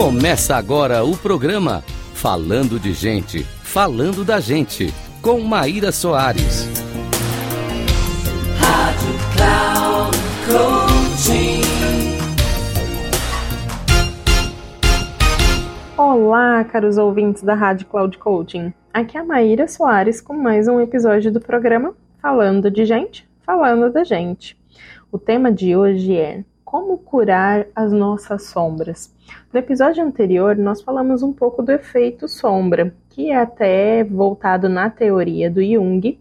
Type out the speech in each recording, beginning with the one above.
Começa agora o programa Falando de Gente, Falando da Gente, com Maíra Soares. Rádio Cloud Coaching. Olá, caros ouvintes da Rádio Cloud Coaching. Aqui é a Maíra Soares com mais um episódio do programa Falando de Gente, Falando da Gente. O tema de hoje é como curar as nossas sombras. No episódio anterior, nós falamos um pouco do efeito sombra, que é até voltado na teoria do Jung,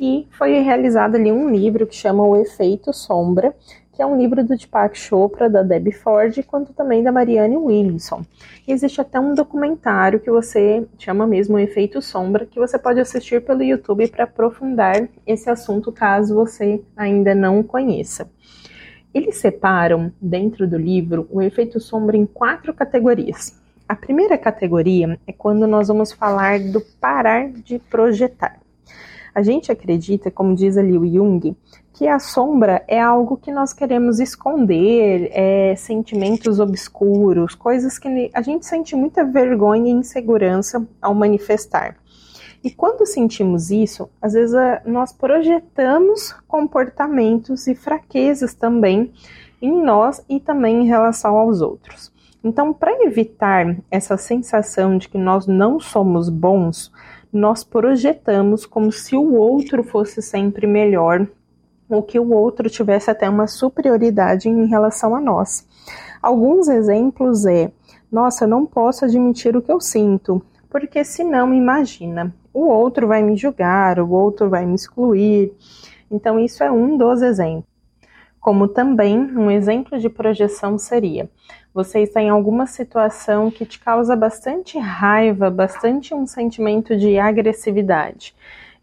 e foi realizado ali um livro que chama O Efeito Sombra, que é um livro do Deepak Chopra, da Debbie Ford, quanto também da Marianne Williamson. E existe até um documentário que você chama mesmo O Efeito Sombra, que você pode assistir pelo YouTube para aprofundar esse assunto, caso você ainda não conheça. Eles separam, dentro do livro, o efeito sombra em quatro categorias. A primeira categoria é quando nós vamos falar do parar de projetar. A gente acredita, como diz ali o Jung, que a sombra é algo que nós queremos esconder, é, sentimentos obscuros, coisas que a gente sente muita vergonha e insegurança ao manifestar. E quando sentimos isso, às vezes nós projetamos comportamentos e fraquezas também em nós e também em relação aos outros. Então, para evitar essa sensação de que nós não somos bons, nós projetamos como se o outro fosse sempre melhor ou que o outro tivesse até uma superioridade em relação a nós. Alguns exemplos é: nossa, não posso admitir o que eu sinto, porque senão imagina, o outro vai me julgar, o outro vai me excluir. Então, isso é um dos exemplos. Como também um exemplo de projeção seria: você está em alguma situação que te causa bastante raiva, bastante um sentimento de agressividade.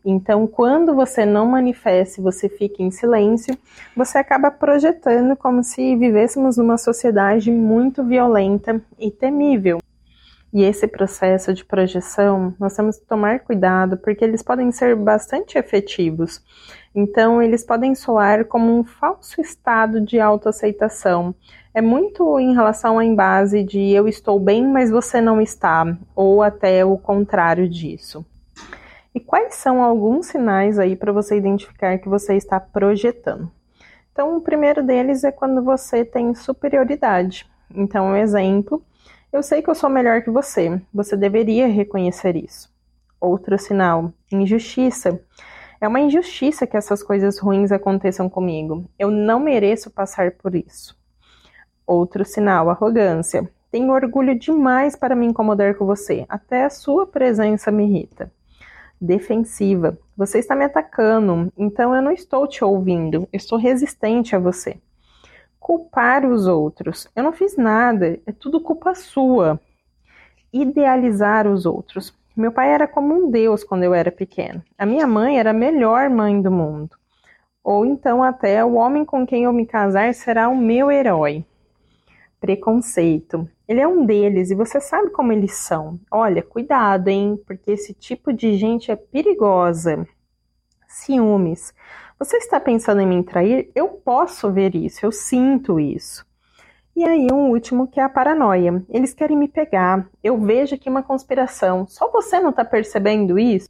Então, quando você não manifesta, você fica em silêncio, você acaba projetando como se vivêssemos numa sociedade muito violenta e temível. E esse processo de projeção, nós temos que tomar cuidado porque eles podem ser bastante efetivos. Então, eles podem soar como um falso estado de autoaceitação. É muito em relação à base de eu estou bem, mas você não está, ou até o contrário disso. E quais são alguns sinais aí para você identificar que você está projetando? Então, o primeiro deles é quando você tem superioridade. Então, um exemplo eu sei que eu sou melhor que você. Você deveria reconhecer isso. Outro sinal: injustiça. É uma injustiça que essas coisas ruins aconteçam comigo. Eu não mereço passar por isso. Outro sinal: arrogância. Tenho orgulho demais para me incomodar com você. Até a sua presença me irrita. Defensiva. Você está me atacando, então eu não estou te ouvindo. estou resistente a você culpar os outros. Eu não fiz nada, é tudo culpa sua. Idealizar os outros. Meu pai era como um deus quando eu era pequeno. A minha mãe era a melhor mãe do mundo. Ou então até o homem com quem eu me casar será o meu herói. Preconceito. Ele é um deles e você sabe como eles são. Olha, cuidado, hein? Porque esse tipo de gente é perigosa. Ciúmes. Você está pensando em me trair? Eu posso ver isso, eu sinto isso. E aí, um último que é a paranoia. Eles querem me pegar. Eu vejo aqui uma conspiração. Só você não está percebendo isso?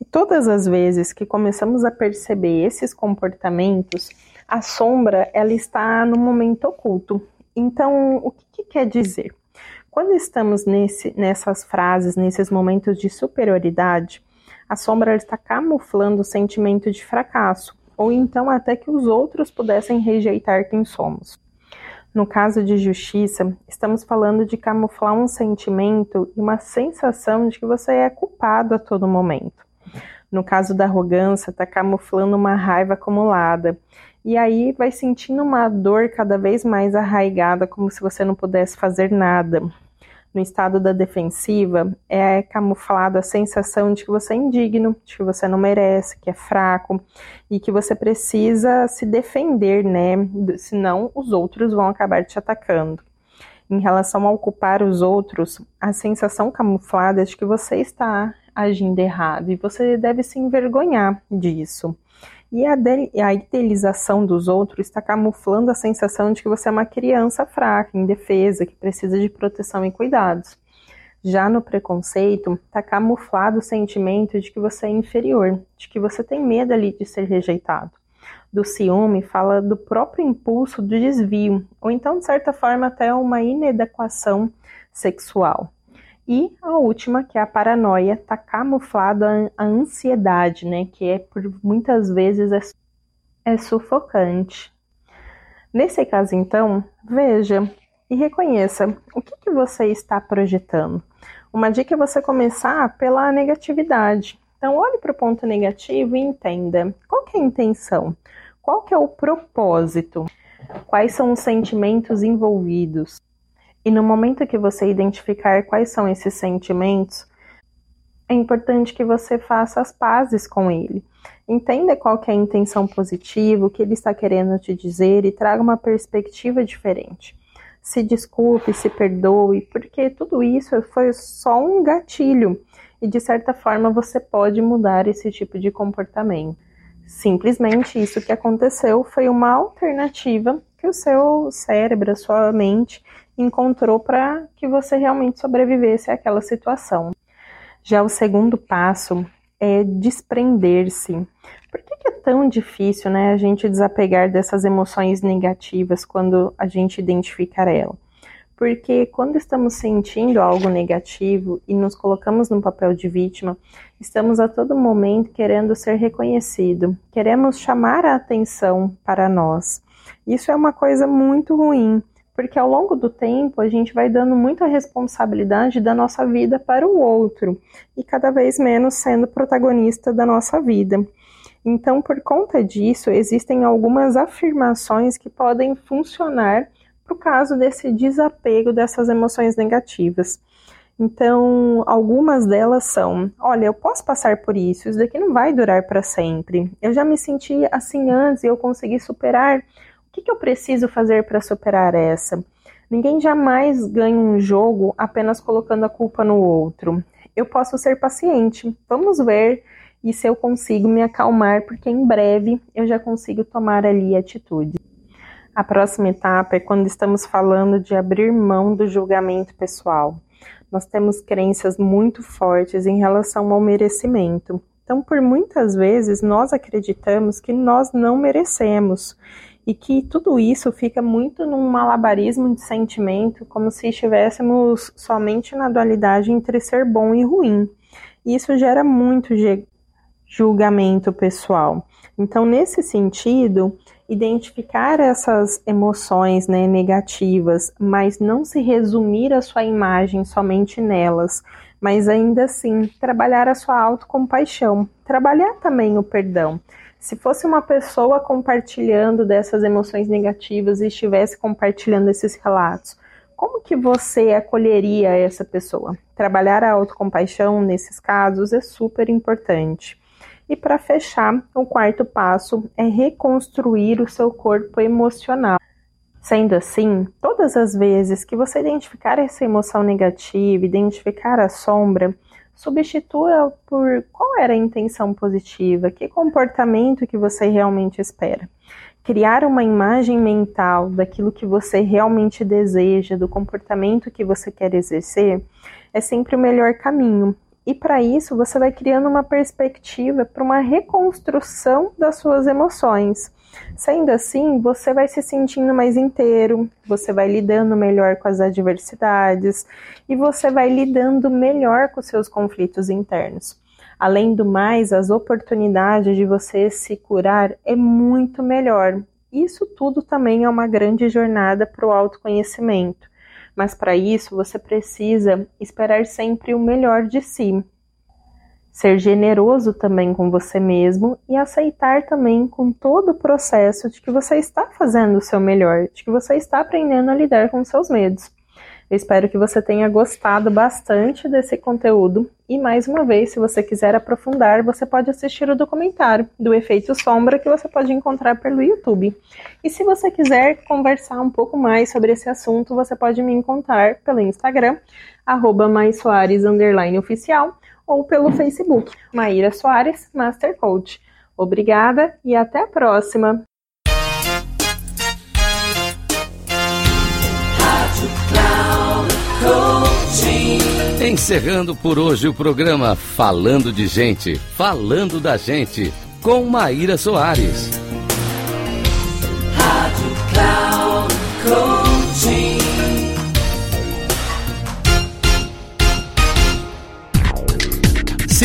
E todas as vezes que começamos a perceber esses comportamentos, a sombra ela está no momento oculto. Então, o que, que quer dizer? Quando estamos nesse, nessas frases, nesses momentos de superioridade, a sombra está camuflando o sentimento de fracasso, ou então até que os outros pudessem rejeitar quem somos. No caso de justiça, estamos falando de camuflar um sentimento e uma sensação de que você é culpado a todo momento. No caso da arrogância, está camuflando uma raiva acumulada. E aí vai sentindo uma dor cada vez mais arraigada, como se você não pudesse fazer nada no estado da defensiva, é camuflada a sensação de que você é indigno, de que você não merece, que é fraco e que você precisa se defender, né? Senão os outros vão acabar te atacando. Em relação a ocupar os outros, a sensação camuflada é de que você está agindo errado e você deve se envergonhar disso. E a, a idealização dos outros está camuflando a sensação de que você é uma criança fraca, indefesa, que precisa de proteção e cuidados. Já no preconceito, está camuflado o sentimento de que você é inferior, de que você tem medo ali de ser rejeitado. Do ciúme fala do próprio impulso do desvio, ou então, de certa forma, até uma inadequação sexual. E a última, que é a paranoia, está camuflada a ansiedade, né? Que é por muitas vezes é, é sufocante. Nesse caso, então, veja e reconheça o que, que você está projetando. Uma dica é você começar pela negatividade. Então, olhe para o ponto negativo e entenda qual é a intenção, qual é o propósito, quais são os sentimentos envolvidos. E no momento que você identificar quais são esses sentimentos, é importante que você faça as pazes com ele. Entenda qual é a intenção positiva, o que ele está querendo te dizer e traga uma perspectiva diferente se desculpe, se perdoe, porque tudo isso foi só um gatilho e de certa forma você pode mudar esse tipo de comportamento. Simplesmente isso que aconteceu foi uma alternativa que o seu cérebro, a sua mente encontrou para que você realmente sobrevivesse àquela situação. Já o segundo passo é desprender-se. Por que, que, é tão difícil né, a gente desapegar dessas emoções negativas quando a gente identificar ela? Porque quando estamos sentindo algo negativo e nos colocamos no papel de vítima, estamos a todo momento querendo ser reconhecido, queremos chamar a atenção para nós. Isso é uma coisa muito ruim, porque ao longo do tempo a gente vai dando muita responsabilidade da nossa vida para o outro e cada vez menos sendo protagonista da nossa vida. Então, por conta disso, existem algumas afirmações que podem funcionar para o caso desse desapego dessas emoções negativas. Então, algumas delas são: olha, eu posso passar por isso, isso daqui não vai durar para sempre. Eu já me senti assim antes e eu consegui superar que, que eu preciso fazer para superar essa? Ninguém jamais ganha um jogo apenas colocando a culpa no outro. Eu posso ser paciente. Vamos ver e se eu consigo me acalmar, porque em breve eu já consigo tomar ali atitude. A próxima etapa é quando estamos falando de abrir mão do julgamento pessoal. Nós temos crenças muito fortes em relação ao merecimento. Então, por muitas vezes, nós acreditamos que nós não merecemos e que tudo isso fica muito num malabarismo de sentimento, como se estivéssemos somente na dualidade entre ser bom e ruim. Isso gera muito julgamento pessoal. Então, nesse sentido, identificar essas emoções né, negativas, mas não se resumir a sua imagem somente nelas, mas ainda assim trabalhar a sua autocompaixão, trabalhar também o perdão. Se fosse uma pessoa compartilhando dessas emoções negativas e estivesse compartilhando esses relatos, como que você acolheria essa pessoa? Trabalhar a autocompaixão nesses casos é super importante. E para fechar, o quarto passo é reconstruir o seu corpo emocional. Sendo assim, todas as vezes que você identificar essa emoção negativa, identificar a sombra, substitua por qual era a intenção positiva, que comportamento que você realmente espera. Criar uma imagem mental daquilo que você realmente deseja, do comportamento que você quer exercer, é sempre o melhor caminho. E para isso, você vai criando uma perspectiva para uma reconstrução das suas emoções. Sendo assim, você vai se sentindo mais inteiro, você vai lidando melhor com as adversidades e você vai lidando melhor com seus conflitos internos. Além do mais, as oportunidades de você se curar é muito melhor. Isso tudo também é uma grande jornada para o autoconhecimento. Mas para isso você precisa esperar sempre o melhor de si, ser generoso também com você mesmo e aceitar também com todo o processo de que você está fazendo o seu melhor, de que você está aprendendo a lidar com seus medos. Eu espero que você tenha gostado bastante desse conteúdo e mais uma vez, se você quiser aprofundar, você pode assistir o documentário do Efeito Sombra que você pode encontrar pelo YouTube. E se você quiser conversar um pouco mais sobre esse assunto, você pode me encontrar pelo Instagram, arroba oficial ou pelo Facebook, Maíra Soares, Master Coach. Obrigada e até a próxima! Encerrando por hoje o programa Falando de Gente, Falando da Gente, com Maíra Soares. Rádio Cloud Coaching.